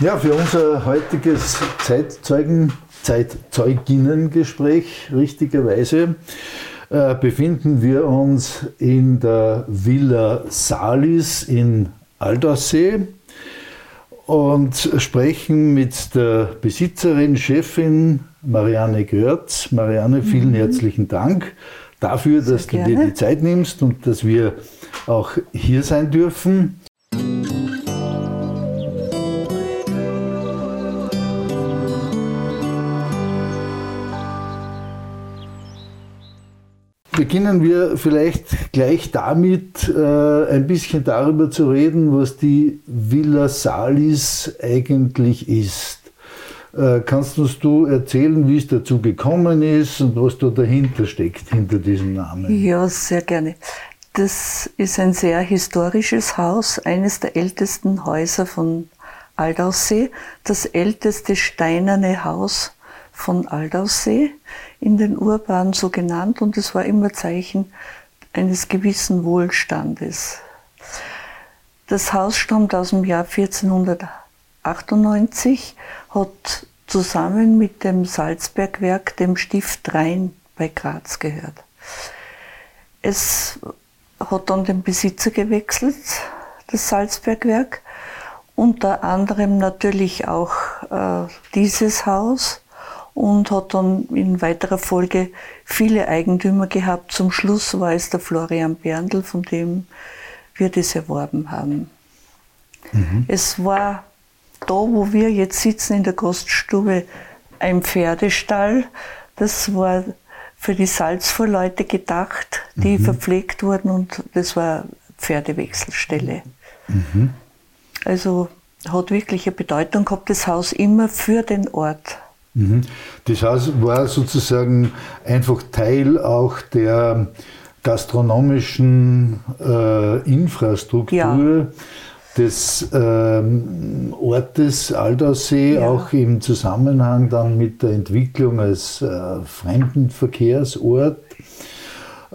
Ja, für unser heutiges Zeitzeugen, Zeitzeuginnengespräch richtigerweise äh, befinden wir uns in der Villa Salis in Aldaussee und sprechen mit der Besitzerin, Chefin Marianne Görz. Marianne, vielen mhm. herzlichen Dank dafür, Sehr dass gerne. du dir die Zeit nimmst und dass wir auch hier sein dürfen. Beginnen wir vielleicht gleich damit, äh, ein bisschen darüber zu reden, was die Villa Salis eigentlich ist. Äh, kannst uns du erzählen, wie es dazu gekommen ist und was da dahinter steckt, hinter diesem Namen? Ja, sehr gerne. Das ist ein sehr historisches Haus, eines der ältesten Häuser von Aldaussee, das älteste steinerne Haus von Aldaussee in den Urbanen so genannt und es war immer Zeichen eines gewissen Wohlstandes. Das Haus stammt aus dem Jahr 1498, hat zusammen mit dem Salzbergwerk dem Stift Rhein bei Graz gehört. Es hat dann den Besitzer gewechselt, das Salzbergwerk, unter anderem natürlich auch äh, dieses Haus und hat dann in weiterer Folge viele Eigentümer gehabt. Zum Schluss war es der Florian Berndl, von dem wir das erworben haben. Mhm. Es war da, wo wir jetzt sitzen in der Gaststube, ein Pferdestall. Das war für die Salzvorleute gedacht, die mhm. verpflegt wurden und das war Pferdewechselstelle. Mhm. Also hat wirklich eine Bedeutung gehabt, das Haus immer für den Ort. Mhm. Das Haus war sozusagen einfach Teil auch der gastronomischen äh, Infrastruktur ja. des ähm, Ortes Aldaussee, ja. auch im Zusammenhang dann mit der Entwicklung als äh, Fremdenverkehrsort.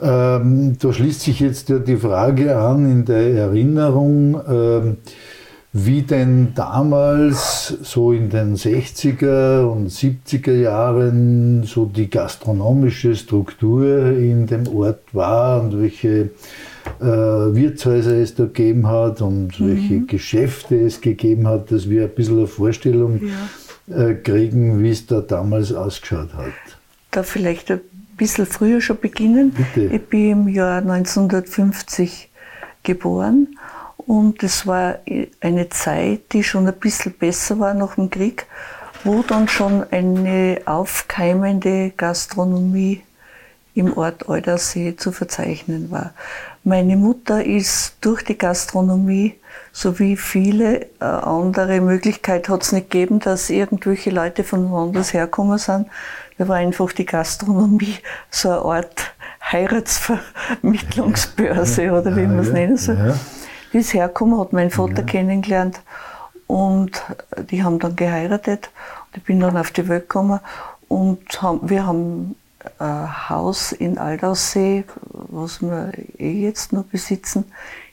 Ähm, da schließt sich jetzt ja die Frage an in der Erinnerung, ähm, wie denn damals, so in den 60er und 70er Jahren, so die gastronomische Struktur in dem Ort war und welche äh, Wirtshäuser es da gegeben hat und mhm. welche Geschäfte es gegeben hat, dass wir ein bisschen eine Vorstellung ja. äh, kriegen, wie es da damals ausgeschaut hat. Da vielleicht ein bisschen früher schon beginnen. Bitte. Ich bin im Jahr 1950 geboren und es war eine Zeit, die schon ein bisschen besser war nach dem Krieg, wo dann schon eine aufkeimende Gastronomie im Ort Eudersee zu verzeichnen war. Meine Mutter ist durch die Gastronomie sowie viele äh, andere Möglichkeiten hat es nicht gegeben, dass irgendwelche Leute von woanders herkommen sind. Da war einfach die Gastronomie so eine Art Heiratsvermittlungsbörse oder wie man es nennen soll. Ja die ist hergekommen, hat meinen Vater ja. kennengelernt und die haben dann geheiratet. Und ich bin dann auf die Welt gekommen und haben, wir haben ein Haus in Aldaussee, was wir eh jetzt noch besitzen,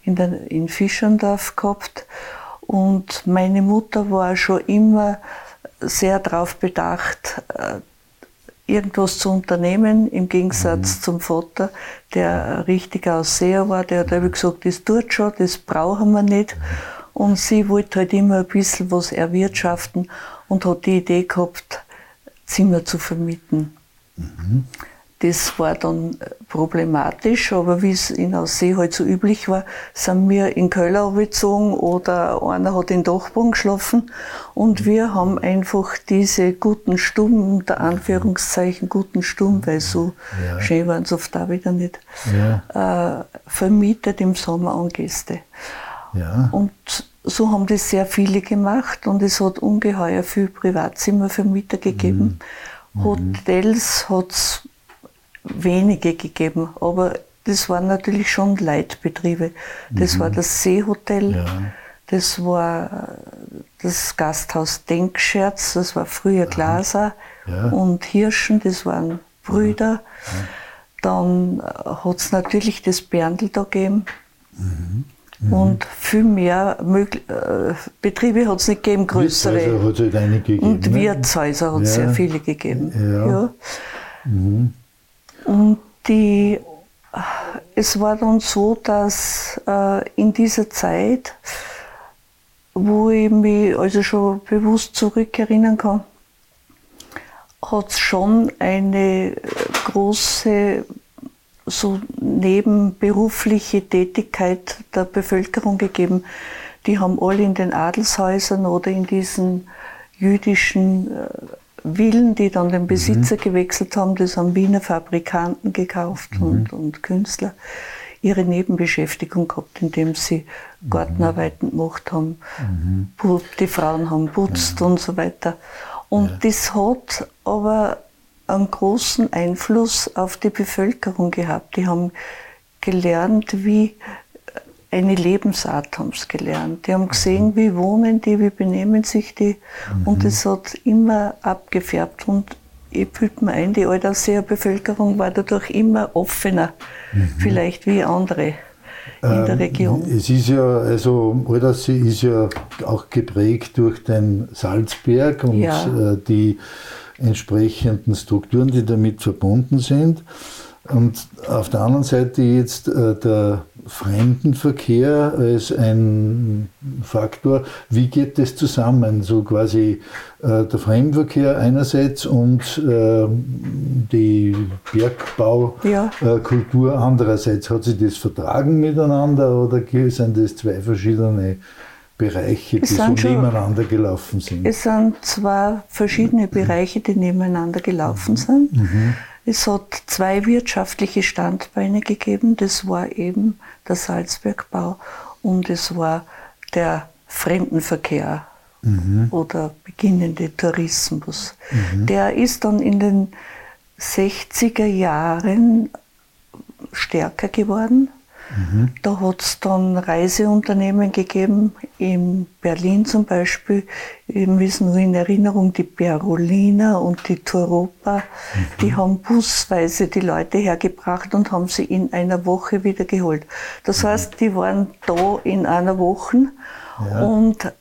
in, der, in Fischendorf gehabt. Und meine Mutter war schon immer sehr darauf bedacht, äh, irgendwas zu unternehmen, im Gegensatz mhm. zum Vater, der richtig Ausseher war, der hat mhm. gesagt, das tut schon, das brauchen wir nicht. Und sie wollte halt immer ein bisschen was erwirtschaften und hat die Idee gehabt, Zimmer zu vermieten. Mhm. Das war dann problematisch, aber wie es in Aussee halt so üblich war, sind wir in Köln gezogen oder einer hat in Dachboden geschlafen und wir haben einfach diese guten Stuben, unter Anführungszeichen guten Stuben, weil so ja. schön waren es oft auch wieder nicht, ja. äh, vermietet im Sommer an Gäste. Ja. Und so haben das sehr viele gemacht und es hat ungeheuer viel Privatzimmervermieter gegeben. Mhm. Hotels hat es wenige gegeben, aber das waren natürlich schon Leitbetriebe. Das mhm. war das Seehotel, ja. das war das Gasthaus Denkscherz, das war früher Glaser ja. und Hirschen, das waren Brüder. Ja. Dann hat es natürlich das Berndl da gegeben. Mhm. Mhm. Und viel mehr äh, Betriebe hat es nicht gegeben, größere. Wirtshäuser hat es halt gegeben. Und ne? Wirtshäuser hat es sehr viele gegeben. Ja. Mhm. Und die, es war dann so, dass äh, in dieser Zeit, wo ich mich also schon bewusst zurückerinnern kann, hat es schon eine große so nebenberufliche Tätigkeit der Bevölkerung gegeben. Die haben alle in den Adelshäusern oder in diesen jüdischen äh, Villen, die dann den Besitzer mhm. gewechselt haben, das haben Wiener Fabrikanten gekauft mhm. und, und Künstler, ihre Nebenbeschäftigung gehabt, indem sie mhm. Gartenarbeiten gemacht haben. Mhm. Die Frauen haben putzt und so weiter. Und ja. das hat aber einen großen Einfluss auf die Bevölkerung gehabt. Die haben gelernt, wie eine Lebensart haben sie gelernt. Die haben gesehen, wie wohnen die, wie benehmen sich die. Mhm. Und das hat immer abgefärbt. Und ich fühlte mir ein, die Alderseer Bevölkerung war dadurch immer offener, mhm. vielleicht wie andere in der ähm, Region. Es ist ja, also Aldersee ist ja auch geprägt durch den Salzberg und ja. Äh, die entsprechenden Strukturen, die damit verbunden sind. Und auf der anderen Seite jetzt äh, der Fremdenverkehr als ein Faktor. Wie geht das zusammen? So quasi äh, der Fremdenverkehr einerseits und äh, die Bergbaukultur ja. andererseits. Hat sich das vertragen miteinander oder sind das zwei verschiedene Bereiche, die so nebeneinander gelaufen sind? Es sind zwei verschiedene Bereiche, die nebeneinander gelaufen mhm. sind. Mhm. Es hat zwei wirtschaftliche Standbeine gegeben. Das war eben der Salzbergbau und es war der Fremdenverkehr mhm. oder beginnende Tourismus. Mhm. Der ist dann in den 60er Jahren stärker geworden. Mhm. Da hat es dann Reiseunternehmen gegeben, in Berlin zum Beispiel, eben ist nur in Erinnerung die Berolina und die Toropa, mhm. die haben busweise die Leute hergebracht und haben sie in einer Woche wieder geholt. Das mhm. heißt, die waren da in einer Woche ja. und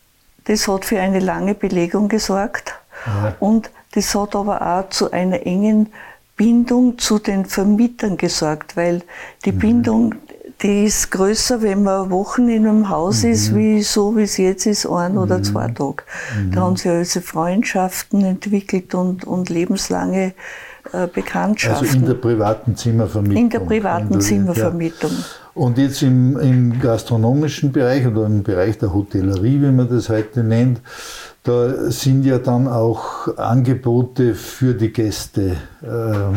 das hat für eine lange Belegung gesorgt ja. und das hat aber auch zu einer engen Bindung zu den Vermietern gesorgt, weil die mhm. Bindung die ist größer, wenn man Wochen in einem Haus mhm. ist, wie so wie es jetzt ist, ein mhm. oder zwei Tage. Mhm. Da haben sich also Freundschaften entwickelt und, und lebenslange äh, Bekanntschaften. Also in der privaten Zimmervermietung. In der privaten in der, Zimmervermietung. Ja. Und jetzt im, im gastronomischen Bereich oder im Bereich der Hotellerie, wie man das heute nennt, da sind ja dann auch Angebote für die Gäste ähm,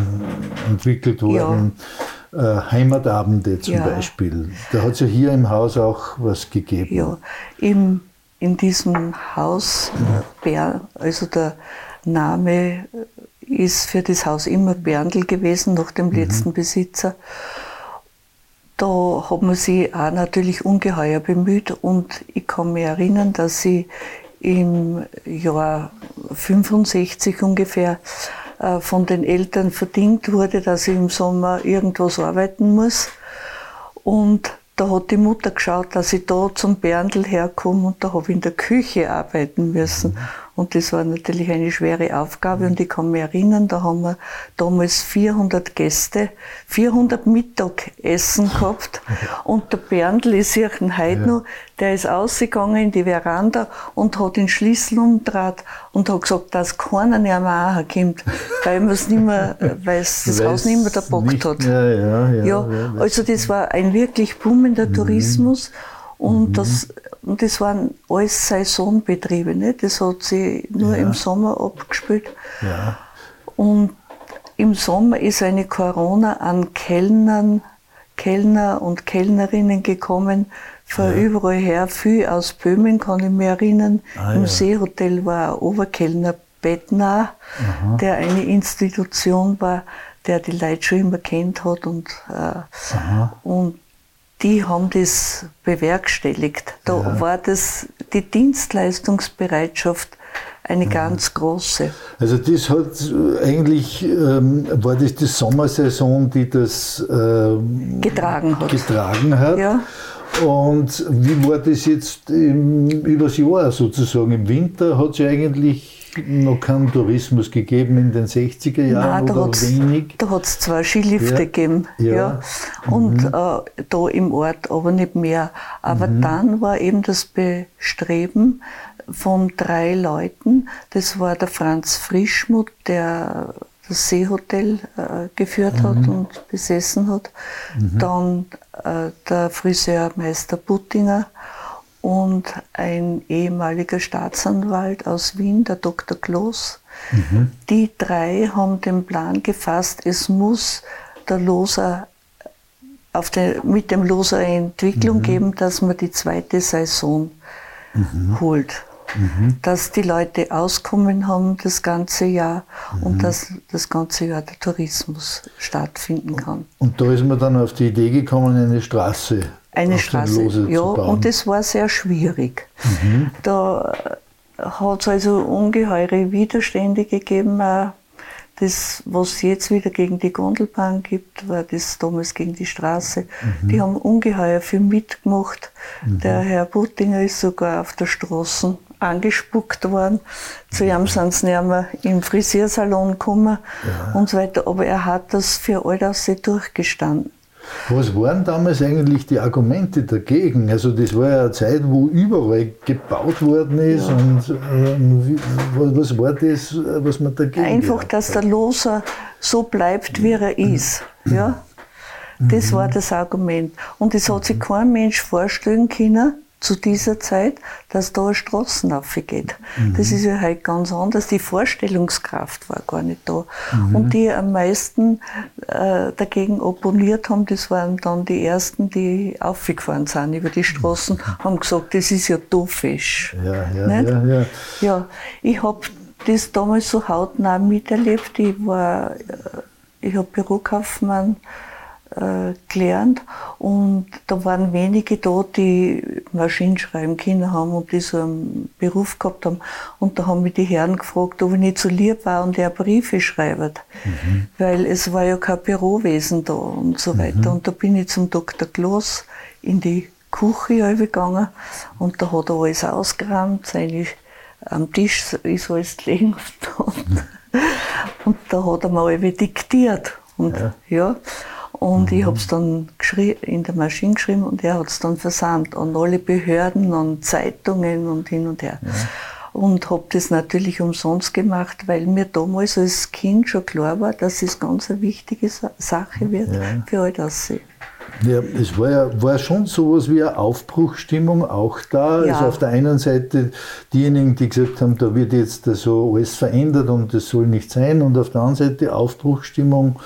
entwickelt worden. Ja äh, Heimatabende zum ja. Beispiel. Da hat es ja hier im Haus auch was gegeben. Ja, im, in diesem Haus, Bär, also der Name ist für das Haus immer Berndl gewesen, nach dem mhm. letzten Besitzer. Da hat man sich auch natürlich ungeheuer bemüht und ich kann mich erinnern, dass sie im Jahr 65 ungefähr äh, von den Eltern verdient wurde, dass ich im Sommer irgendwas arbeiten muss. Und da hat die Mutter geschaut, dass ich da zum Berndl herkomme und da habe ich in der Küche arbeiten müssen. Und das war natürlich eine schwere Aufgabe und ich kann mich erinnern, da haben wir damals 400 Gäste, 400 Mittagessen gehabt und der Berndl ist hier heute ja. noch, der ist ausgegangen in die Veranda und hat den Schlüssel umgedreht und hat gesagt, dass keiner mehr mal kommt, weil man es nicht mehr, weil es das Haus nicht mehr erbockt hat. Ja, ja, ja, ja, also das war ein wirklich boomender mhm. Tourismus und mhm. das und das waren alles Saisonbetriebe, ne? das hat sich nur ja. im Sommer abgespielt. Ja. Und im Sommer ist eine Corona an Kellnern, Kellner und Kellnerinnen gekommen, von ja. überall her, viel aus Böhmen kann ich mich erinnern. Ah, Im ja. Seehotel war ein Oberkellner Bettner, der eine Institution war, der die Leute schon immer kennt hat und, äh, und die haben das bewerkstelligt. Da ja. war das, die Dienstleistungsbereitschaft eine ja. ganz große. Also das hat eigentlich, ähm, war das die Sommersaison, die das ähm, getragen hat. Getragen hat. Ja. Und wie war das jetzt im, übers Jahr sozusagen? Im Winter hat ja eigentlich noch keinen Tourismus gegeben in den 60er Jahren Nein, oder wenig? Da hat es zwei Skilifte ja. gegeben. Ja. ja. Und mhm. äh, da im Ort, aber nicht mehr. Aber mhm. dann war eben das Bestreben von drei Leuten. Das war der Franz Frischmuth, der das Seehotel äh, geführt mhm. hat und besessen hat. Mhm. Dann äh, der Friseurmeister Buttinger und ein ehemaliger Staatsanwalt aus Wien, der Dr. Kloß. Mhm. Die drei haben den Plan gefasst, es muss der Loser auf den, mit dem Loser eine Entwicklung mhm. geben, dass man die zweite Saison mhm. holt. Mhm. Dass die Leute Auskommen haben das ganze Jahr und mhm. dass das ganze Jahr der Tourismus stattfinden kann. Und da ist man dann auf die Idee gekommen, eine Straße eine Straße, ja, und das war sehr schwierig. Mhm. Da hat es also ungeheure Widerstände gegeben. Das, was jetzt wieder gegen die Gondelbahn gibt, war das damals gegen die Straße. Mhm. Die haben ungeheuer viel mitgemacht. Mhm. Der Herr Buttinger ist sogar auf der Straße angespuckt worden. Zu ihm sind sie nicht mehr im Frisiersalon gekommen ja. und so weiter. Aber er hat das für all das durchgestanden. Was waren damals eigentlich die Argumente dagegen? Also das war ja eine Zeit, wo überall gebaut worden ist ja. und ähm, was war das, was man dagegen Einfach, dass der Loser so bleibt, wie er ist. Ja? Das mhm. war das Argument. Und es hat sich kein Mensch vorstellen können, zu dieser Zeit, dass da eine Straßen aufgeht. Mhm. Das ist ja halt ganz anders. Die Vorstellungskraft war gar nicht da. Mhm. Und die am meisten äh, dagegen opponiert haben, das waren dann die ersten, die aufgefahren sind über die Straßen, mhm. haben gesagt, das ist ja doofisch. Ja, ja, ja, ja. ja, ich habe das damals so hautnah miterlebt. Ich war, äh, ich habe Bürokaufmann äh, gelernt und da waren wenige da, die Maschinenschreiben können haben und die so einen Beruf gehabt haben. Und da haben mich die Herren gefragt, ob ich nicht so lieb war und er Briefe schreibt. Mhm. Weil es war ja kein Bürowesen da und so weiter. Mhm. Und da bin ich zum Dr. Kloss in die Küche gegangen und da hat er alles ausgeräumt, seine, am Tisch ist alles gelegen und, und da hat er mal diktiert. Und, ja. ja. Und mhm. ich habe es dann in der Maschine geschrieben und er hat es dann versandt an alle Behörden, an Zeitungen und hin und her. Ja. Und habe das natürlich umsonst gemacht, weil mir damals als Kind schon klar war, dass es ganz eine wichtige Sache wird ja. für all das. Ja, es war ja war schon so etwas wie eine Aufbruchstimmung auch da. Ja. Also auf der einen Seite diejenigen, die gesagt haben, da wird jetzt so alles verändert und das soll nicht sein, und auf der anderen Seite Aufbruchstimmung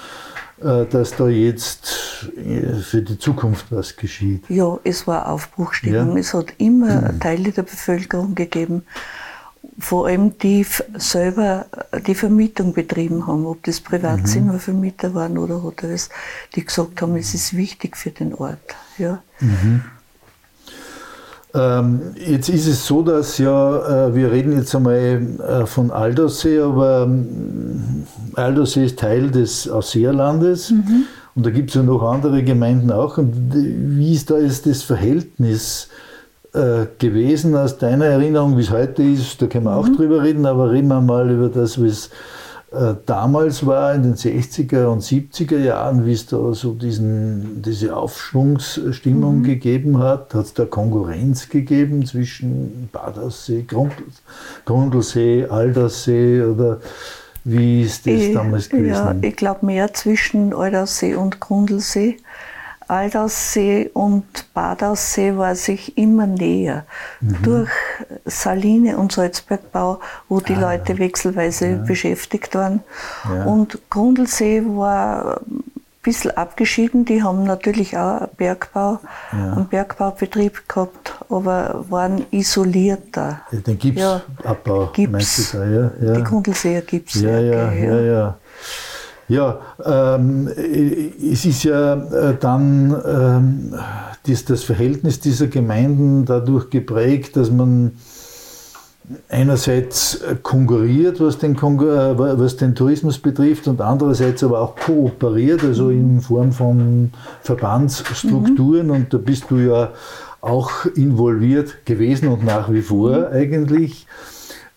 dass da jetzt äh, für die Zukunft was geschieht. Ja, es war Aufbruchstimmung. Ja. Es hat immer mhm. Teile der Bevölkerung gegeben, vor allem die selber äh, die Vermietung betrieben haben, ob das Privatzimmervermieter mhm. waren oder Hotels, die gesagt haben, es ist wichtig für den Ort. Ja. Mhm. Ähm, jetzt ist es so, dass ja, äh, wir reden jetzt einmal äh, von Aldersee, aber ähm, Aldersee ist Teil des Ausseerlandes mhm. und da gibt es ja noch andere Gemeinden auch. Und wie ist da jetzt das Verhältnis äh, gewesen aus deiner Erinnerung, wie es heute ist? Da können wir auch mhm. drüber reden, aber reden wir mal über das, was damals war, in den 60er und 70er Jahren, wie es da so diesen, diese Aufschwungsstimmung mhm. gegeben hat, hat es da Konkurrenz gegeben zwischen Badersee, Grundlsee, Aldersee oder wie ist das ich, damals gewesen? Ja, ich glaube mehr zwischen Aldersee und Grundlsee. Aldaussee und Badaussee war sich immer näher. Mhm. Durch Saline und Salzbergbau, wo die ah, Leute wechselweise ja. beschäftigt waren. Ja. Und Grundlsee war ein bisschen abgeschieden. Die haben natürlich auch Bergbau, ja. einen Bergbaubetrieb gehabt, aber waren isolierter. Den Gipsabbau, ja, Gips, da, ja, ja. Die Grundlseer Gips. Ja, ja, ja, ja. Ja, ähm, es ist ja äh, dann ähm, das, das, Verhältnis dieser Gemeinden dadurch geprägt, dass man einerseits konkurriert, was den, äh, was den Tourismus betrifft, und andererseits aber auch kooperiert, also in Form von Verbandsstrukturen. Mhm. Und da bist du ja auch involviert gewesen und nach wie vor mhm. eigentlich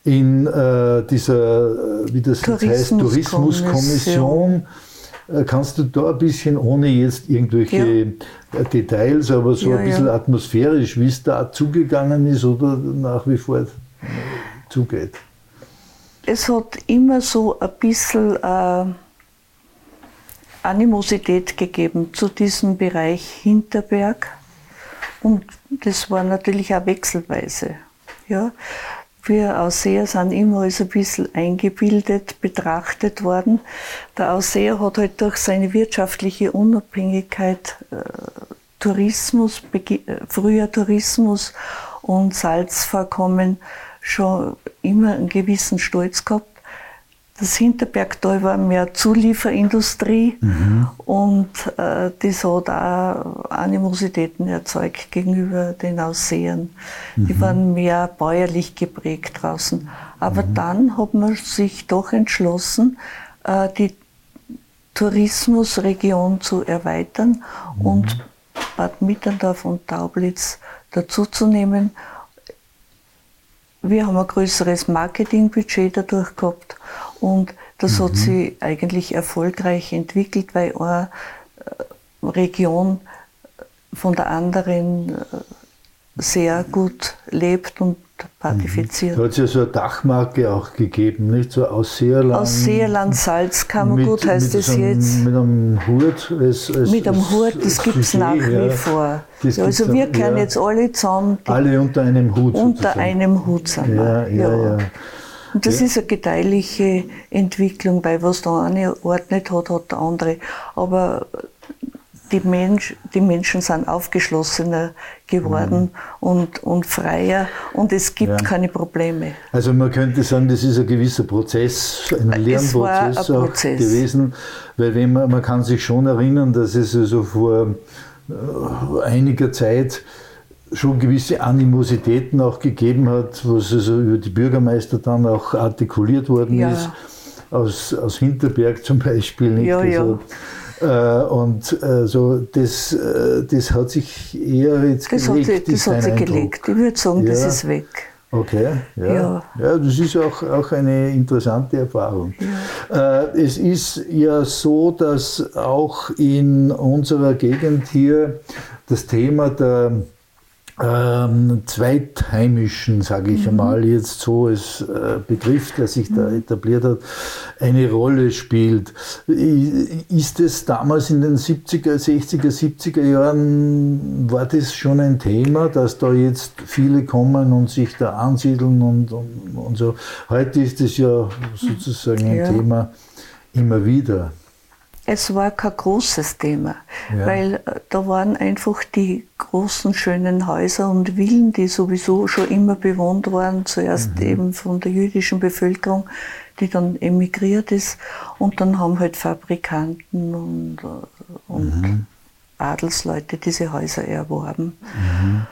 in äh, dieser, äh, wie das Tourismus heißt, Tourismuskommission. Äh, kannst du da ein bisschen, ohne jetzt irgendwelche ja. Äh, Details, aber so ja, ein bisschen ja. atmosphärisch, wie es da zugegangen ist oder nach wie vor zugeht? Es hat immer so ein bisschen äh, Animosität gegeben zu diesem Bereich Hinterberg. Und das war natürlich auch wechselweise. Ja. Wir Ausseher sind immer als ein bisschen eingebildet betrachtet worden. Der Ausseher hat halt durch seine wirtschaftliche Unabhängigkeit äh, Tourismus, äh, früher Tourismus und Salzvorkommen schon immer einen gewissen Stolz gehabt. Das Hinterbergtal war mehr Zulieferindustrie mhm. und äh, das hat auch Animositäten erzeugt gegenüber den Aussehern. Mhm. Die waren mehr bäuerlich geprägt draußen. Aber mhm. dann hat man sich doch entschlossen, äh, die Tourismusregion zu erweitern mhm. und Bad Mitterndorf und Taublitz dazuzunehmen. Wir haben ein größeres Marketingbudget dadurch gehabt und das mhm. hat sich eigentlich erfolgreich entwickelt, weil eine äh, Region von der anderen äh, sehr gut lebt und partifiziert. Da hat es ja so eine Dachmarke auch gegeben, nicht? So aus Seerland. Aus Seerland Salzkammergut heißt es jetzt. Mit einem Hut. Als, als, mit einem Hut, das gibt es nach wie ja. vor. Ja, also wir können ja. jetzt alle zusammen. Alle unter einem Hut. Unter sozusagen. einem Hut sind ja, wir. Ja, ja. Und das ist eine gedeihliche Entwicklung, weil was der eine Ort nicht hat, hat der andere. Aber die, Mensch, die Menschen sind aufgeschlossener geworden mhm. und, und freier und es gibt ja. keine Probleme. Also man könnte sagen, das ist ein gewisser Prozess, ein Lernprozess ein Prozess. gewesen, weil wenn man, man kann sich schon erinnern, dass es also vor äh, einiger Zeit schon gewisse Animositäten auch gegeben hat, was also über die Bürgermeister dann auch artikuliert worden ja. ist, aus, aus Hinterberg zum Beispiel. Nicht? Ja, also, ja. Äh, und äh, so, das, äh, das hat sich eher jetzt das gelegt. Hat, das hat sich gelegt. Ich würde sagen, ja. das ist weg. Okay, ja. ja. ja. das ist auch, auch eine interessante Erfahrung. Ja. Äh, es ist ja so, dass auch in unserer Gegend hier das Thema der ähm, Zweitheimischen, sage ich mhm. einmal jetzt so als äh, Begriff, der sich da mhm. etabliert hat, eine Rolle spielt. Ist es damals in den 70er, 60er, 70er Jahren, war das schon ein Thema, dass da jetzt viele kommen und sich da ansiedeln und, und, und so? Heute ist es ja sozusagen ein ja. Thema immer wieder es war kein großes Thema, ja. weil äh, da waren einfach die großen schönen Häuser und Villen, die sowieso schon immer bewohnt waren, zuerst mhm. eben von der jüdischen Bevölkerung, die dann emigriert ist und dann haben halt Fabrikanten und, äh, und mhm. Adelsleute diese Häuser erworben. Mhm.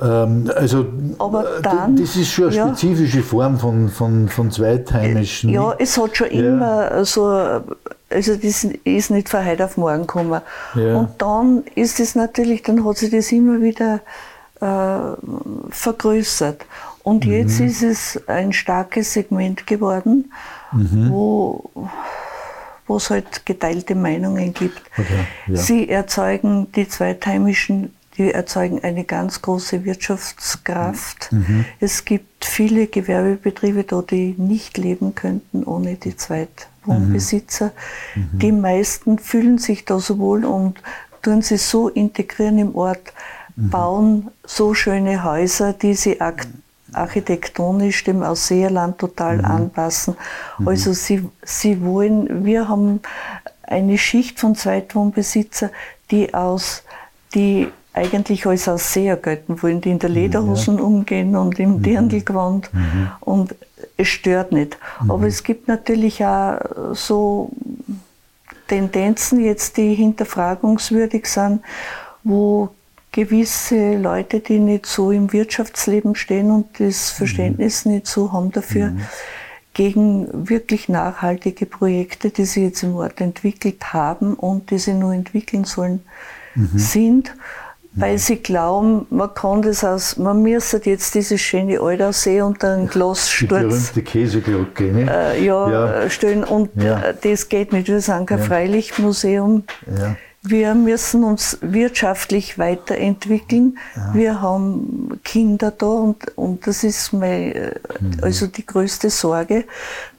Ähm, also Aber dann, das ist schon eine ja, spezifische Form von, von, von Zweitheimischen. Ja, es hat schon ja. immer so, also das ist nicht von heute auf morgen gekommen. Ja. Und dann ist es natürlich, dann hat sich das immer wieder äh, vergrößert. Und mhm. jetzt ist es ein starkes Segment geworden, mhm. wo wo es halt geteilte Meinungen gibt. Okay, ja. Sie erzeugen die Zweitheimischen die erzeugen eine ganz große Wirtschaftskraft. Mhm. Es gibt viele Gewerbebetriebe da, die nicht leben könnten ohne die Zweitwohnbesitzer. Mhm. mhm. Die meisten fühlen sich da so wohl und tun sie so integrieren im Ort, mhm. bauen so schöne Häuser, die sie architektonisch dem Ausseerland total mhm. anpassen. Mhm. Also sie, sie wollen, wir haben eine Schicht von Zweitwohnbesitzer, die aus, die eigentlich als Ausseher gelten wollen, die in der Lederhosen ja. umgehen und im mhm. Dirndlgewand mhm. und es stört nicht. Mhm. Aber es gibt natürlich auch so Tendenzen jetzt, die hinterfragungswürdig sind, wo gewisse Leute, die nicht so im Wirtschaftsleben stehen und das Verständnis mhm. nicht so haben dafür, mhm. gegen wirklich nachhaltige Projekte, die sie jetzt im Ort entwickelt haben und die sie nur entwickeln sollen, mhm. sind weil sie glauben, man kann das aus, man müsste jetzt diese schöne Aldersee unter einen Glassturz. Die berühmte Käseglocke, ne? Äh, ja, ja, stellen und ja. Äh, das geht nicht. Wir sind kein ja. Freilichtmuseum. Ja. Wir müssen uns wirtschaftlich weiterentwickeln. Ja. Wir haben Kinder da und, und das ist mein, äh, mhm. also die größte Sorge,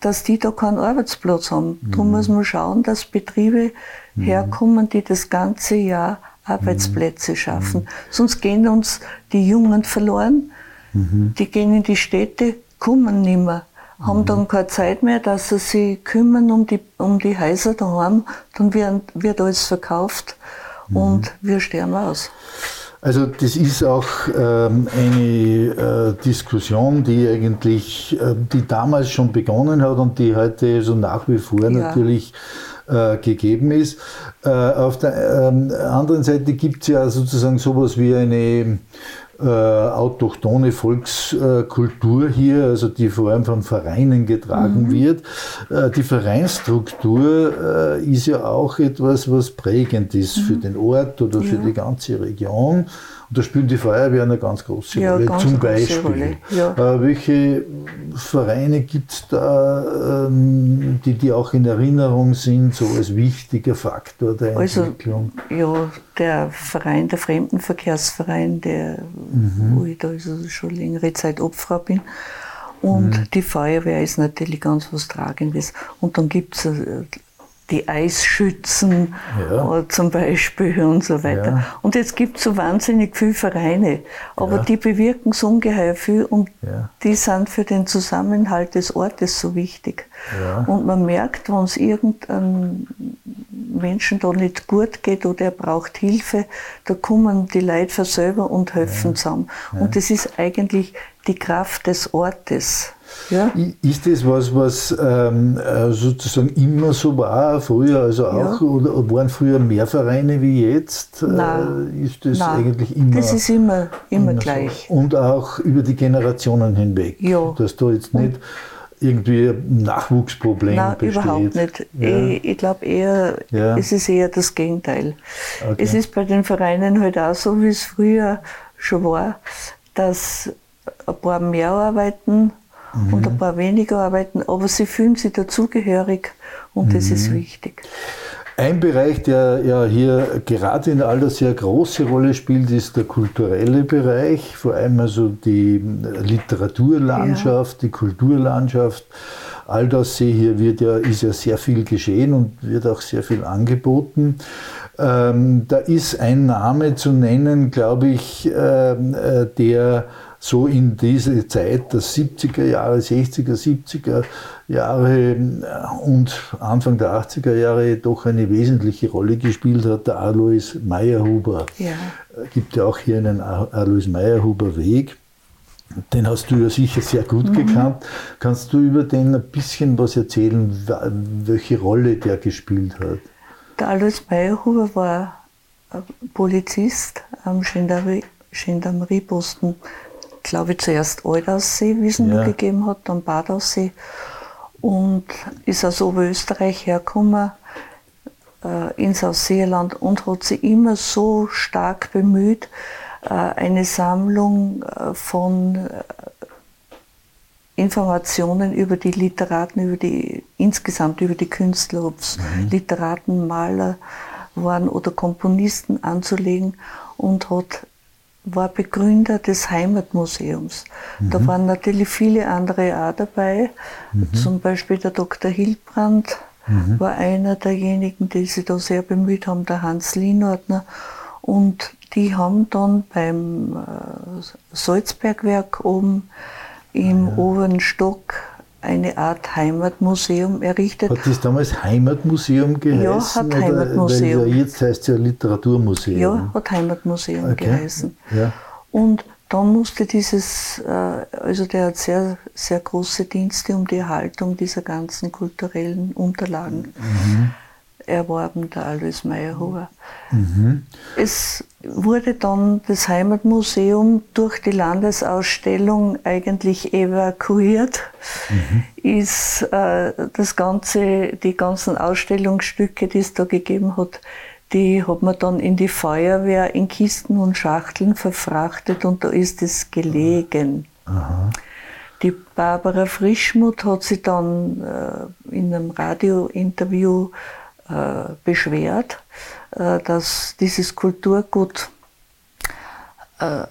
dass die da keinen Arbeitsplatz haben. Mhm. Darum muss man schauen, dass Betriebe mhm. herkommen, die das ganze Jahr Arbeitsplätze schaffen. Mhm. Sonst gehen uns die Jungen verloren, mhm. die gehen in die Städte, kommen nicht mehr, haben dann keine Zeit mehr, dass sie sich kümmern um die, um die Häuser daheim, dann wird, wird alles verkauft und wir sterben aus. Also das ist auch ähm, eine äh, Diskussion, die eigentlich, äh, die damals schon begonnen hat und die heute so nach wie vor ja. natürlich äh, gegeben ist. Äh, auf der ähm, anderen Seite gibt es ja sozusagen sowas wie eine äh, autochtone Volkskultur hier, also die vor allem von Vereinen getragen mhm. wird. Äh, die Vereinsstruktur äh, ist ja auch etwas, was prägend ist mhm. für den Ort oder ja. für die ganze Region. Und da spielen die Feuerwehren eine ganz große ja, Rolle, ganz zum Beispiel. Rolle. Ja. Äh, welche Vereine gibt es da, ähm, die, die auch in Erinnerung sind, so als wichtiger Faktor der also, Entwicklung? Ja, der Verein, der Fremdenverkehrsverein, der, mhm. wo ich da also schon längere Zeit Opfer bin. Und mhm. die Feuerwehr ist natürlich ganz was Tragendes. Und dann gibt es äh, die Eisschützen ja. Äh, zum Beispiel und so weiter. Ja. Und jetzt gibt es so wahnsinnig viele Vereine, aber ja. die bewirken so ungeheuer viel und die sind für den Zusammenhalt des Ortes so wichtig. Und man merkt, wenn es irgendeinem Menschen da nicht gut geht oder er braucht Hilfe, da kommen die Leute von selber und helfen zusammen. Und das ist eigentlich die Kraft des Ortes. Ja. Ist das was, was ähm, äh, sozusagen immer so war, früher also auch, ja. oder waren früher mehr Vereine wie jetzt? Äh, Nein. Ist das Nein. eigentlich immer? Das ist immer, immer, immer gleich. So. Und auch über die Generationen hinweg. Ja. Dass da jetzt nicht irgendwie ein Nachwuchsproblem Nein, besteht. überhaupt nicht. Ja. Ich, ich glaube eher, ja. es ist eher das Gegenteil. Okay. Es ist bei den Vereinen halt auch so, wie es früher schon war, dass ein paar mehr arbeiten mhm. und ein paar weniger arbeiten, aber sie fühlen sich dazugehörig und mhm. das ist wichtig. Ein Bereich, der ja hier gerade in aller sehr große Rolle spielt, ist der kulturelle Bereich, vor allem also die Literaturlandschaft, ja. die Kulturlandschaft. All das sehe hier wird ja, ist ja sehr viel geschehen und wird auch sehr viel angeboten. Ähm, da ist ein Name zu nennen, glaube ich, ähm, äh, der so in diese Zeit der 70er Jahre, 60er, 70er Jahre und Anfang der 80er Jahre doch eine wesentliche Rolle gespielt hat, der Alois Meyerhuber. Ja. Gibt ja auch hier einen Alois Meyerhuber Weg. Den hast du ja sicher sehr gut mhm. gekannt. Kannst du über den ein bisschen was erzählen, welche Rolle der gespielt hat? Der Alois Meyerhuber war Polizist am Gendarmerieposten glaube ich, zuerst Aldaussee, wie es ihn ja. gegeben hat, dann Badaussee und ist aus Oberösterreich hergekommen äh, ins Ausseeland und hat sich immer so stark bemüht, äh, eine Sammlung äh, von äh, Informationen über die Literaten, über die, insgesamt über die Künstler, ob es mhm. Literaten, Maler waren oder Komponisten anzulegen und hat war Begründer des Heimatmuseums. Mhm. Da waren natürlich viele andere auch dabei. Mhm. Zum Beispiel der Dr. Hildbrand mhm. war einer derjenigen, die sich da sehr bemüht haben, der Hans Lienordner. Und die haben dann beim äh, Salzbergwerk oben im ja. oberen Stock eine Art Heimatmuseum errichtet. Hat das damals Heimatmuseum geheißen? Ja, hat Heimatmuseum. Weil jetzt heißt es ja Literaturmuseum. Ja, hat Heimatmuseum okay. geheißen. Ja. Und dann musste dieses, äh, also der hat sehr, sehr große Dienste um die Erhaltung dieser ganzen kulturellen Unterlagen mhm. Erworben, der Alois Meyerhuber. Mhm. Es wurde dann das Heimatmuseum durch die Landesausstellung eigentlich evakuiert. Mhm. Ist äh, das ganze, die ganzen Ausstellungsstücke, die es da gegeben hat, die hat man dann in die Feuerwehr in Kisten und Schachteln verfrachtet und da ist es gelegen. Aha. Die Barbara Frischmuth hat sich dann äh, in einem Radiointerview äh, beschwert, äh, dass dieses Kulturgut äh,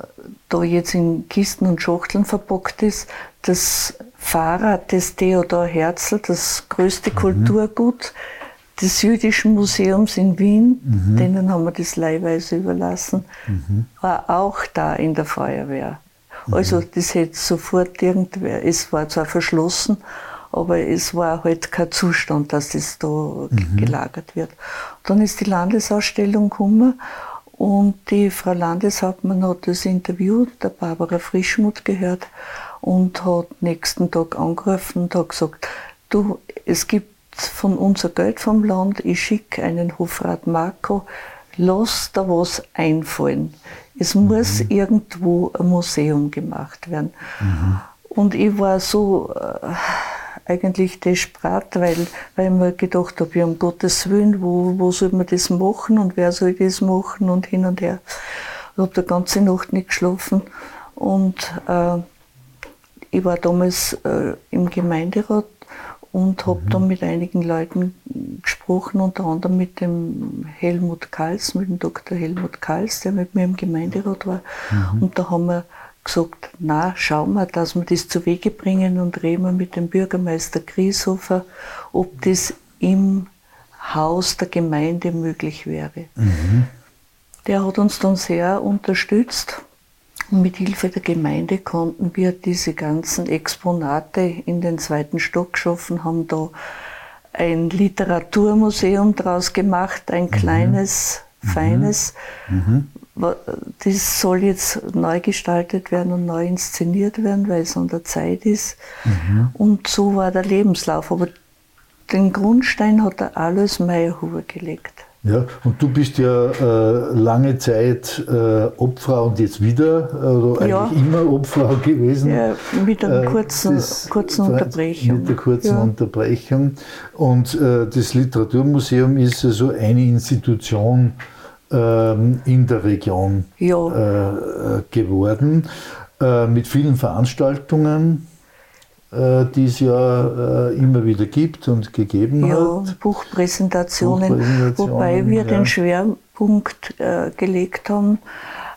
da jetzt in Kisten und Schachteln verpackt ist. Das Fahrrad des Theodor Herzl, das größte mhm. Kulturgut des Jüdischen Museums in Wien, mhm. denen haben wir das leihweise überlassen, mhm. war auch da in der Feuerwehr. Also das hätte sofort irgendwer, es war zwar verschlossen, aber es war halt kein Zustand, dass das da mhm. gelagert wird. Dann ist die Landesausstellung gekommen und die Frau Landeshauptmann hat das Interview der Barbara Frischmuth gehört und hat nächsten Tag angerufen und hat gesagt, du, es gibt von unser Geld vom Land, ich schicke einen Hofrat Marco, lass da was einfallen. Es mhm. muss irgendwo ein Museum gemacht werden. Mhm. Und ich war so äh, eigentlich desperat, weil, weil ich mir gedacht habe, ja, um Gottes Willen, wo, wo soll man das machen und wer soll das machen und hin und her. Ich habe die ganze Nacht nicht geschlafen und äh, ich war damals äh, im Gemeinderat und habe mhm. dann mit einigen Leuten gesprochen, unter anderem mit dem Helmut Kals, mit dem Dr. Helmut Kals, der mit mir im Gemeinderat war. Mhm. Und da haben wir gesagt, na, schauen wir, dass wir das zu Wege bringen und reden wir mit dem Bürgermeister Grieshofer, ob das im Haus der Gemeinde möglich wäre. Mhm. Der hat uns dann sehr unterstützt und mit Hilfe der Gemeinde konnten wir diese ganzen Exponate in den zweiten Stock geschaffen, haben da ein Literaturmuseum draus gemacht, ein mhm. kleines, mhm. feines. Mhm. Das soll jetzt neu gestaltet werden und neu inszeniert werden, weil es an der Zeit ist. Mhm. Und so war der Lebenslauf. Aber den Grundstein hat der Alois Meyerhuber gelegt. Ja, und du bist ja äh, lange Zeit äh, Obfrau und jetzt wieder, also eigentlich ja. immer Obfrau gewesen. Ja, mit einer äh, kurzen, kurzen Unterbrechung. Mit der kurzen ja. Unterbrechung. Und äh, das Literaturmuseum ist also eine Institution ähm, in der Region ja. Äh, geworden, äh, mit vielen Veranstaltungen äh, die es ja äh, immer wieder gibt und gegeben ja, hat. Buchpräsentationen, Buchpräsentationen wobei wir ja. den Schwerpunkt äh, gelegt haben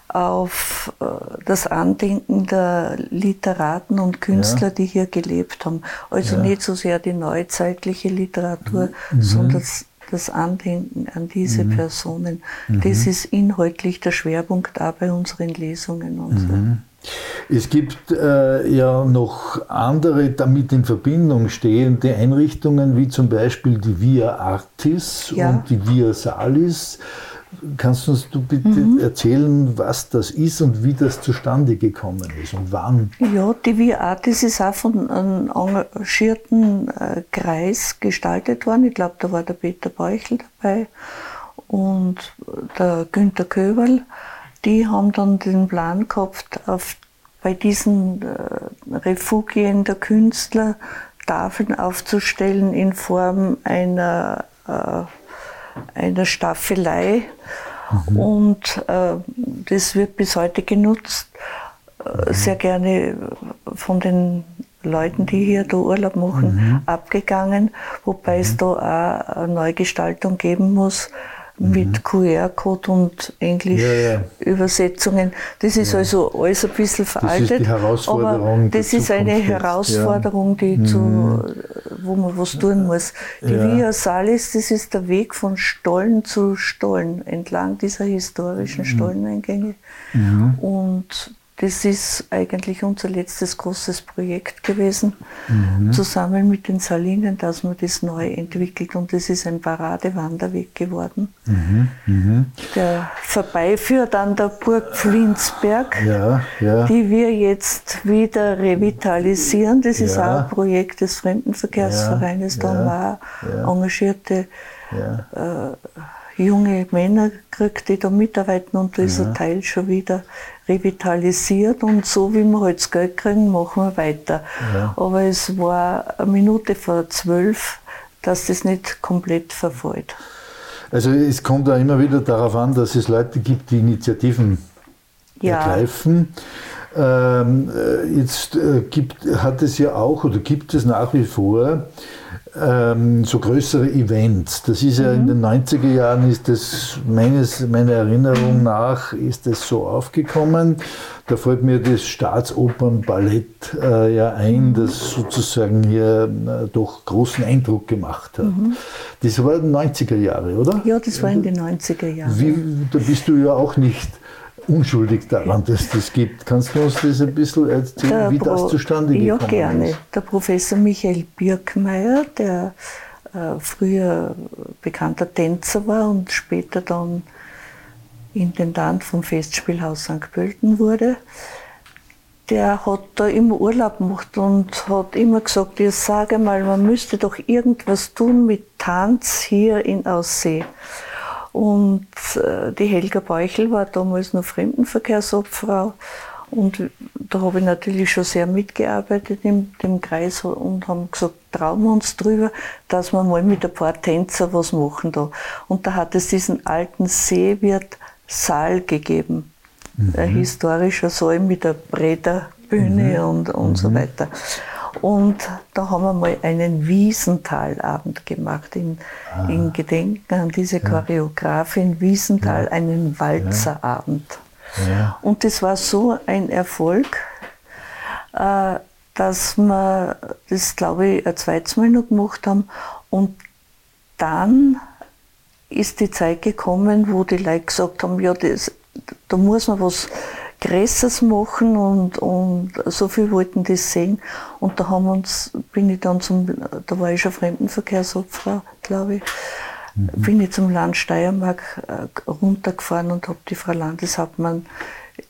auf äh, das Andenken der Literaten und Künstler, ja. die hier gelebt haben. Also nicht so sehr die neuzeitliche Literatur, mhm. sondern das, Andenken an diese mhm. Personen. Mhm. Das ist inhaltlich der Schwerpunkt auch bei unseren Lesungen und so. Mhm. Es gibt äh, ja noch andere damit in Verbindung stehende Einrichtungen, wie zum Beispiel die Via Artis ja. und die Via Salis. Kannst du uns du bitte mhm. erzählen, was das ist und wie das zustande gekommen ist und wann? Ja, die Via Artis ist auch von einem engagierten äh, Kreis gestaltet worden. Ich glaube, da war der Peter Beuchel dabei und der Günter Köberl die haben dann den Plan gehabt, auf, bei diesen äh, Refugien der Künstler Tafeln aufzustellen in Form einer, äh, einer Staffelei. Mhm. Und äh, das wird bis heute genutzt, äh, sehr gerne von den Leuten, die hier da Urlaub machen, mhm. abgegangen, wobei mhm. es da auch eine Neugestaltung geben muss mit mhm. QR-Code und Englisch-Übersetzungen. Ja, ja. Das ist ja. also alles ein bisschen veraltet. Das ist die Herausforderung. Aber das ist eine Herausforderung, die mhm. zu, wo man was tun muss. Die Via Salis, das ist der Weg von Stollen zu Stollen, entlang dieser historischen mhm. Stolleneingänge. Mhm. Und das ist eigentlich unser letztes großes Projekt gewesen, mhm. zusammen mit den Salinen, dass man das neu entwickelt. Und das ist ein Paradewanderweg geworden, mhm. Mhm. der vorbeiführt an der Burg Flinsberg, ja, ja. die wir jetzt wieder revitalisieren. Das ist ja. auch ein Projekt des Fremdenverkehrsvereines. Da haben wir auch engagierte äh, junge Männer gekriegt, die da mitarbeiten und dieser ja. Teil schon wieder revitalisiert und so wie wir halt das Geld kriegen, machen wir weiter. Ja. Aber es war eine Minute vor zwölf, dass das nicht komplett verfällt. Also es kommt da immer wieder darauf an, dass es Leute gibt, die Initiativen ja. ergreifen. Ähm, äh, jetzt äh, gibt, hat es ja auch oder gibt es nach wie vor ähm, so größere Events. Das ist ja mhm. in den 90er Jahren, ist das meines, meiner Erinnerung nach, ist das so aufgekommen. Da fällt mir das Staatsopernballett äh, ja ein, mhm. das sozusagen hier äh, doch großen Eindruck gemacht hat. Mhm. Das war in den 90er Jahre, oder? Ja, das war in den 90er Jahren. Wie, da bist du ja auch nicht unschuldig daran, dass das gibt. Kannst du uns das ein bisschen erzählen, der wie das zustande gekommen ist? Ja, gerne. Der Professor Michael Birkmeier, der äh, früher bekannter Tänzer war und später dann Intendant vom Festspielhaus St. Pölten wurde, der hat da immer Urlaub gemacht und hat immer gesagt, ich sage mal, man müsste doch irgendwas tun mit Tanz hier in Aussee. Und äh, die Helga Beuchel war damals noch Fremdenverkehrsobfrau. Und da habe ich natürlich schon sehr mitgearbeitet in dem Kreis und haben gesagt, trauen wir uns drüber, dass wir mal mit ein paar Tänzer was machen da. Und da hat es diesen alten Seewirt Saal gegeben. Mhm. Ein historischer Saal mit der Brederbühne mhm. und, und mhm. so weiter. Und da haben wir mal einen Wiesentalabend gemacht, in, ah. in Gedenken an diese Choreografin Wiesenthal, ja. einen Walzerabend. Ja. Und das war so ein Erfolg, äh, dass wir das, glaube ich, ein zweites Mal noch gemacht haben. Und dann ist die Zeit gekommen, wo die Leute gesagt haben, ja, das, da muss man was Größeres machen und, und so viel wollten das sehen. Und da haben uns, bin ich dann zum, da war ich schon Fremdenverkehrsobfrau, glaube ich, mhm. bin ich zum Land Steiermark äh, runtergefahren und habe die Frau Landeshauptmann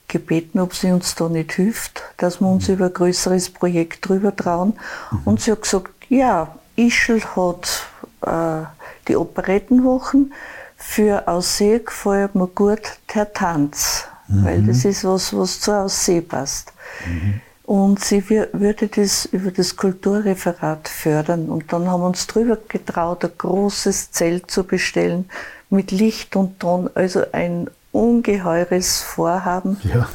gebeten, ob sie uns da nicht hilft, dass wir uns mhm. über ein größeres Projekt drüber trauen. Mhm. Und sie hat gesagt, ja, Ischl hat äh, die Operettenwochen, für Aussee gefällt mir gut der Tanz mhm. weil das ist was, was zur Aussee passt. Mhm. Und sie würde das über das Kulturreferat fördern. Und dann haben wir uns drüber getraut, ein großes Zelt zu bestellen mit Licht und Ton. Also ein ungeheures Vorhaben. Ja.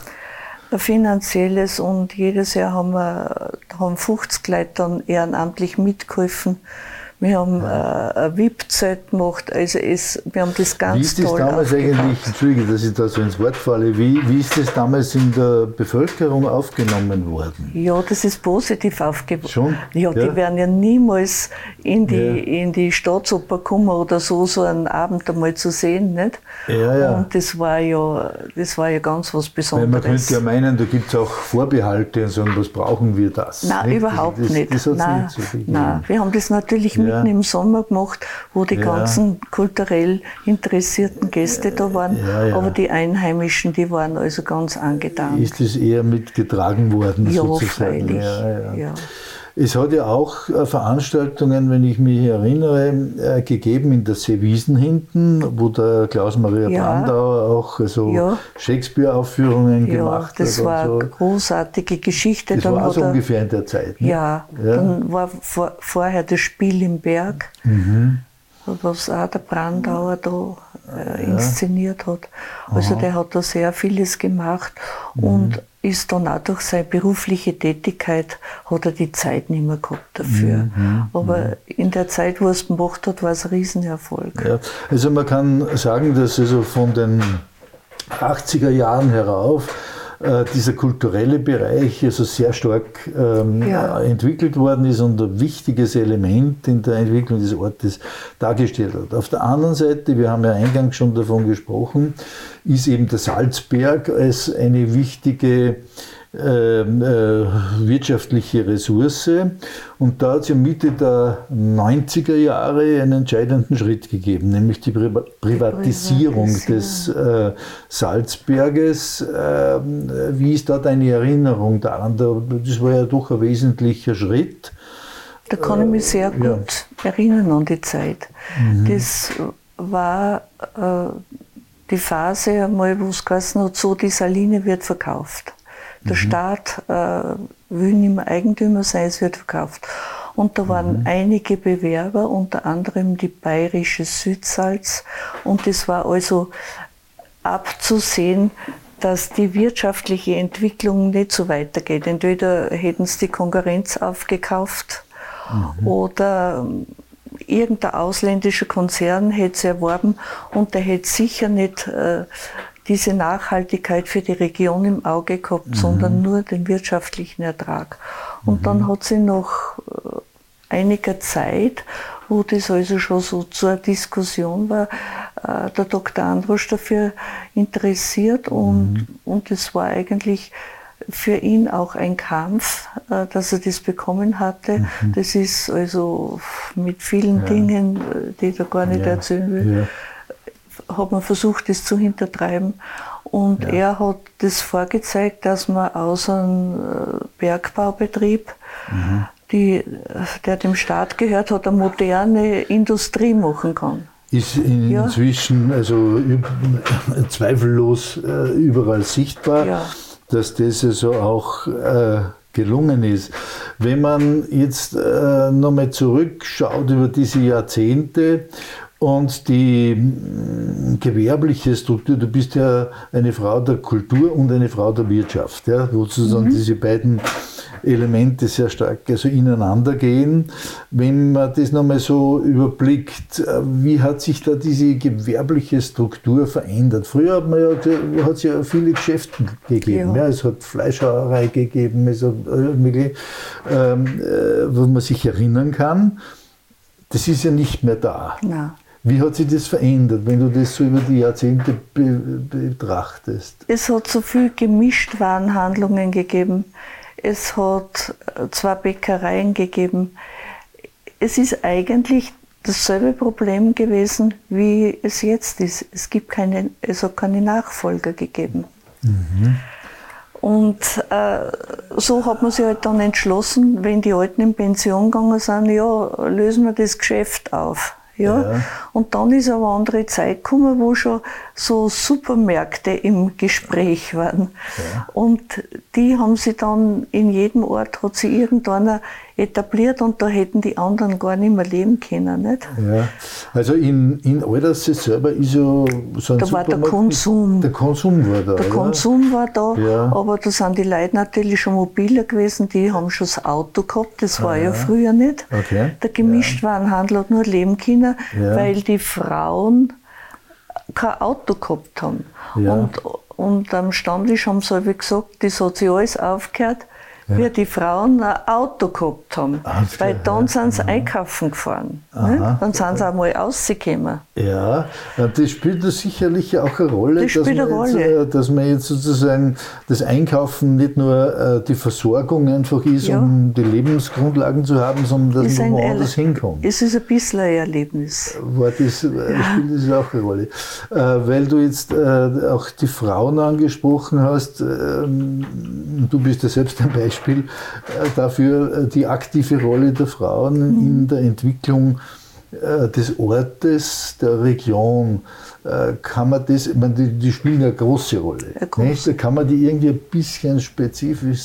Ein finanzielles und jedes Jahr haben wir haben 50 Leute dann ehrenamtlich mitgeholfen. Wir haben äh, ein VIP-Zelt gemacht, also es, wir haben das ganz Wie ist das damals eigentlich, Entschuldige, dass ich da so ins Wort falle, wie, wie ist das damals in der Bevölkerung aufgenommen worden? Ja, das ist positiv aufgenommen. Schon? Ja, ja, die werden ja niemals in die, ja. in die Staatsoper kommen oder so, so einen Abend einmal zu sehen, nicht? Ja, ja. Und das war ja, das war ja ganz was Besonderes. Weil man könnte ja meinen, da gibt es auch Vorbehalte und sagen, was brauchen wir das? Nein, nicht? überhaupt das, nicht. Das nein, nicht so nein, wir haben das natürlich ja. mitten im Sommer gemacht, wo die ja. ganzen kulturell interessierten Gäste da waren, ja, aber die Einheimischen, die waren also ganz angetan. Ist das eher mitgetragen worden? Ja, sozusagen? freilich. Es hat ja auch äh, Veranstaltungen, wenn ich mich erinnere, äh, gegeben in der Seewiesen hinten, wo der Klaus-Maria ja. Brandauer auch so ja. Shakespeare-Aufführungen ja, gemacht hat. Das war so. eine großartige Geschichte. Das dann war so ungefähr in der Zeit. Ne? Ja, dann war vor, vorher das Spiel im Berg. Mhm was auch der Brandauer da äh, inszeniert hat. Also Aha. der hat da sehr vieles gemacht mhm. und ist dann auch durch seine berufliche Tätigkeit, hat er die Zeit nicht mehr gehabt dafür. Mhm, mhm, Aber in der Zeit, wo er es gemacht hat, war es ein Riesenerfolg. Ja, also man kann sagen, dass also von den 80er Jahren herauf äh, dieser kulturelle Bereich also sehr stark ähm, ja. entwickelt worden ist und ein wichtiges Element in der Entwicklung des Ortes dargestellt hat. Auf der anderen Seite, wir haben ja eingangs schon davon gesprochen, ist eben der Salzberg als eine wichtige ähm, äh, wirtschaftliche Ressource. Und da hat es ja Mitte der 90er Jahre einen entscheidenden Schritt gegeben, nämlich die Pri Privatisierung des äh, Salzberges. Äh, wie ist da deine Erinnerung daran? Das war ja doch ein wesentlicher Schritt. Da kann ich mich sehr gut ja. erinnern an die Zeit. Mhm. Das war äh, die Phase einmal, wo es geheißen hat, so die Saline wird verkauft. Der mhm. Staat äh, will nicht mehr Eigentümer sein, es wird verkauft. Und da waren mhm. einige Bewerber, unter anderem die bayerische Südsalz. Und es war also abzusehen, dass die wirtschaftliche Entwicklung nicht so weitergeht. Entweder hätten sie die Konkurrenz aufgekauft mhm. oder irgendein ausländischer Konzern hätte sie erworben und der hätte sicher nicht äh, diese Nachhaltigkeit für die Region im Auge gehabt, mhm. sondern nur den wirtschaftlichen Ertrag. Und mhm. dann hat sie noch äh, einiger Zeit, wo das also schon so zur Diskussion war, äh, der Dr. Androsch dafür interessiert und, mhm. und es war eigentlich für ihn auch ein Kampf, äh, dass er das bekommen hatte. Mhm. Das ist also mit vielen ja. Dingen, die ich da gar nicht ja. erzählen will, ja. Hat man versucht, das zu hintertreiben. Und er hat das vorgezeigt, dass man aus einem äh, Bergbaubetrieb, mhm. die, der dem Staat gehört hat, eine moderne Industrie machen kann ist inzwischen also zweifellos äh, überall sichtbar. Ja dass das also auch äh, gelungen ist. Wenn man jetzt äh, nochmal zurückschaut über diese Jahrzehnte und die mh, gewerbliche Struktur, du bist ja eine Frau der Kultur und eine Frau der Wirtschaft, ja, wo sozusagen mhm. diese beiden Elemente sehr stark also ineinander gehen. Wenn man das nochmal so überblickt, äh, wie hat sich da diese gewerbliche Struktur verändert? Früher hat man ja, hat es ja viele Geschäfte gegeben. Ja. ja. es hat Fleischhauerei gegeben, es hat ähm, äh, wo man sich erinnern kann. Das ist ja nicht mehr da. Ja. Wie hat sich das verändert, wenn du das so über die Jahrzehnte be betrachtest? Es hat so viel gemischt Warenhandlungen gegeben. Es hat zwei Bäckereien gegeben. Es ist eigentlich dasselbe Problem gewesen, wie es jetzt ist. Es, gibt keine, es hat keine Nachfolger gegeben. Mhm. Und äh, so hat man sich halt dann entschlossen, wenn die Alten in Pension gegangen sind, ja, lösen wir das Geschäft auf. Ja? ja? Und dann ist aber eine andere Zeit gekommen, wo schon so Supermärkte im Gespräch waren. Ja. Und die haben sie dann in jedem Ort, hat sie irgendeiner etabliert und da hätten die anderen gar nicht mehr leben können. Nicht? Ja, also in, in Aldersee selber ist ja so ein Da war der Konsum. Der Konsum war da. Der oder? Konsum war da, ja. aber da sind die Leute natürlich schon mobiler gewesen, die haben schon das Auto gehabt, das war ah, ja. ja früher nicht. Okay. Der Gemischtwarenhandel hat nur leben können, weil die Frauen kein Auto gehabt haben. Und, und am Stammtisch haben sie gesagt, das hat sich alles aufgehört ja. wie die Frauen ein Auto gehabt haben. Alles Weil dann ja. sind sie einkaufen gefahren. Ne? Dann sind sie einmal rausgekommen. Ja, das spielt sicherlich auch eine Rolle, das dass, man eine Rolle. Jetzt, äh, dass man jetzt sozusagen das Einkaufen nicht nur äh, die Versorgung einfach ist, ja. um die Lebensgrundlagen zu haben, sondern dass man woanders hinkommt. Es ist ein bisschen ein Erlebnis. War das, äh, Spielt das auch eine Rolle. Weil du jetzt auch die Frauen angesprochen hast, ähm, du bist ja selbst ein Beispiel Beispiel äh, dafür äh, die aktive Rolle der Frauen in mhm. der Entwicklung äh, des Ortes, der Region. Kann man das, ich meine, die, die spielen eine große Rolle. Ja, groß. Kann man die irgendwie ein bisschen spezieller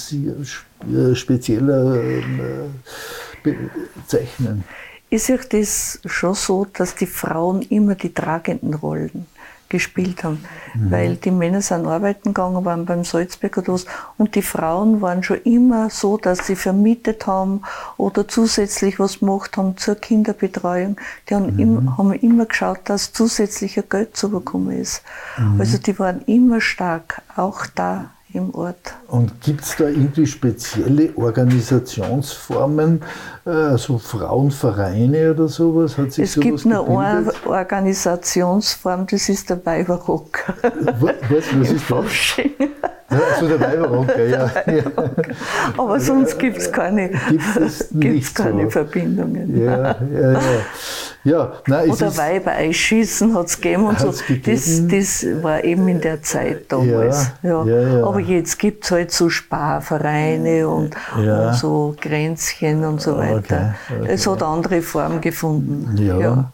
bezeichnen? Ist ja das schon so, dass die Frauen immer die tragenden Rollen gespielt haben. Mhm. Weil die Männer sind arbeiten gegangen, waren beim Salzberger los und die Frauen waren schon immer so, dass sie vermietet haben oder zusätzlich was gemacht haben zur Kinderbetreuung. Die haben, mhm. immer, haben immer geschaut, dass zusätzlicher Geld zu bekommen ist. Mhm. Also die waren immer stark, auch da im Ort. Und gibt es da irgendwie spezielle Organisationsformen, äh, so Frauenvereine oder sowas? Hat sich es sowas gibt eine gebildet? Organisationsform, das ist der Weiberrock. Was, was ist das? Also der Weiberrocker, ja. ja. Aber sonst gibt es keine, gibt's gibt's keine so. Verbindungen. Ja, ja, ja. Ja, nein, Oder Weiber einschießen hat es gegeben und so. Das, das war eben in der Zeit damals. Ja, ja. Aber jetzt gibt es halt so Sparvereine und, und, so Grenzchen und so weiter. Okay, okay. Es hat andere Formen gefunden. Ja.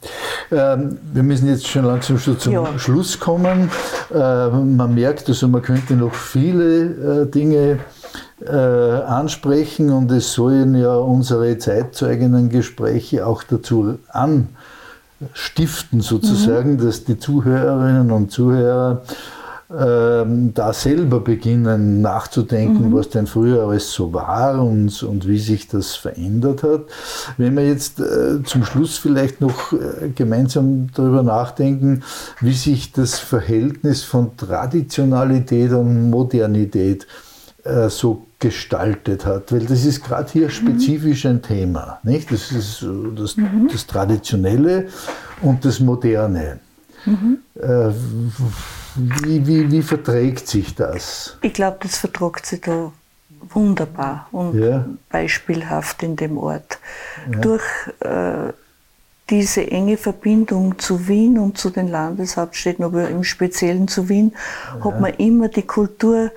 Ähm, wir müssen jetzt schon langsam schon zum Schluss kommen. Äh, man merkt, also man könnte noch viele äh, Dinge ansprechen und es sollen ja unsere Zeitzeuginnen-Gespräche auch dazu anstiften, sozusagen, mhm. dass die Zuhörerinnen und Zuhörer ähm, da selber beginnen nachzudenken, mhm. was denn früher alles so war und, und wie sich das verändert hat. Wenn wir jetzt äh, zum Schluss vielleicht noch äh, gemeinsam darüber nachdenken, wie sich das Verhältnis von Traditionalität und Modernität äh, so gestaltet hat, weil das ist gerade hier spezifisch ein Thema. Nicht? Das ist das, mhm. das Traditionelle und das Moderne. Mhm. Äh, wie, wie, wie verträgt sich das? Ich glaube, das verträgt sich da wunderbar und ja. beispielhaft in dem Ort. Ja. Durch äh, diese enge Verbindung zu Wien und zu den Landeshauptstädten, aber im Speziellen zu Wien, ja. hat man immer die Kultur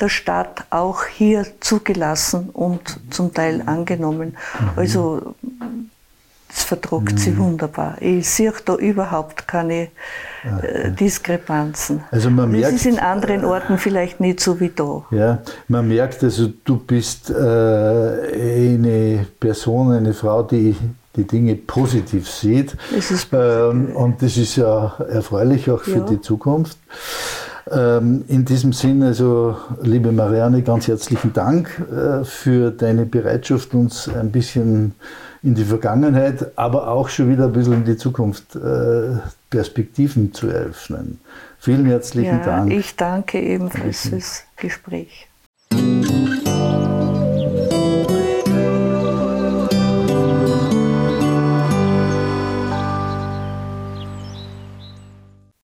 der Stadt auch hier zugelassen und zum Teil angenommen. Mhm. Also es vertragt mhm. sich wunderbar. Ich sehe da überhaupt keine äh, Diskrepanzen. Also man merkt, es ist in anderen Orten vielleicht nicht so wie da. Ja, man merkt also, du bist äh, eine Person, eine Frau, die die Dinge positiv sieht. Das ähm, und das ist ja erfreulich auch für ja. die Zukunft. Ähm, in diesem Sinne, also liebe Marianne, ganz herzlichen Dank äh, für deine Bereitschaft, uns ein bisschen in die Vergangenheit, aber auch schon wieder ein bisschen in die Zukunft äh, Perspektiven zu eröffnen. Vielen herzlichen ja, Dank. Ich danke ebenfalls fürs Gespräch.